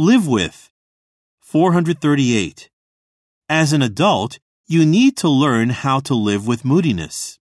Live with. 438. As an adult, you need to learn how to live with moodiness.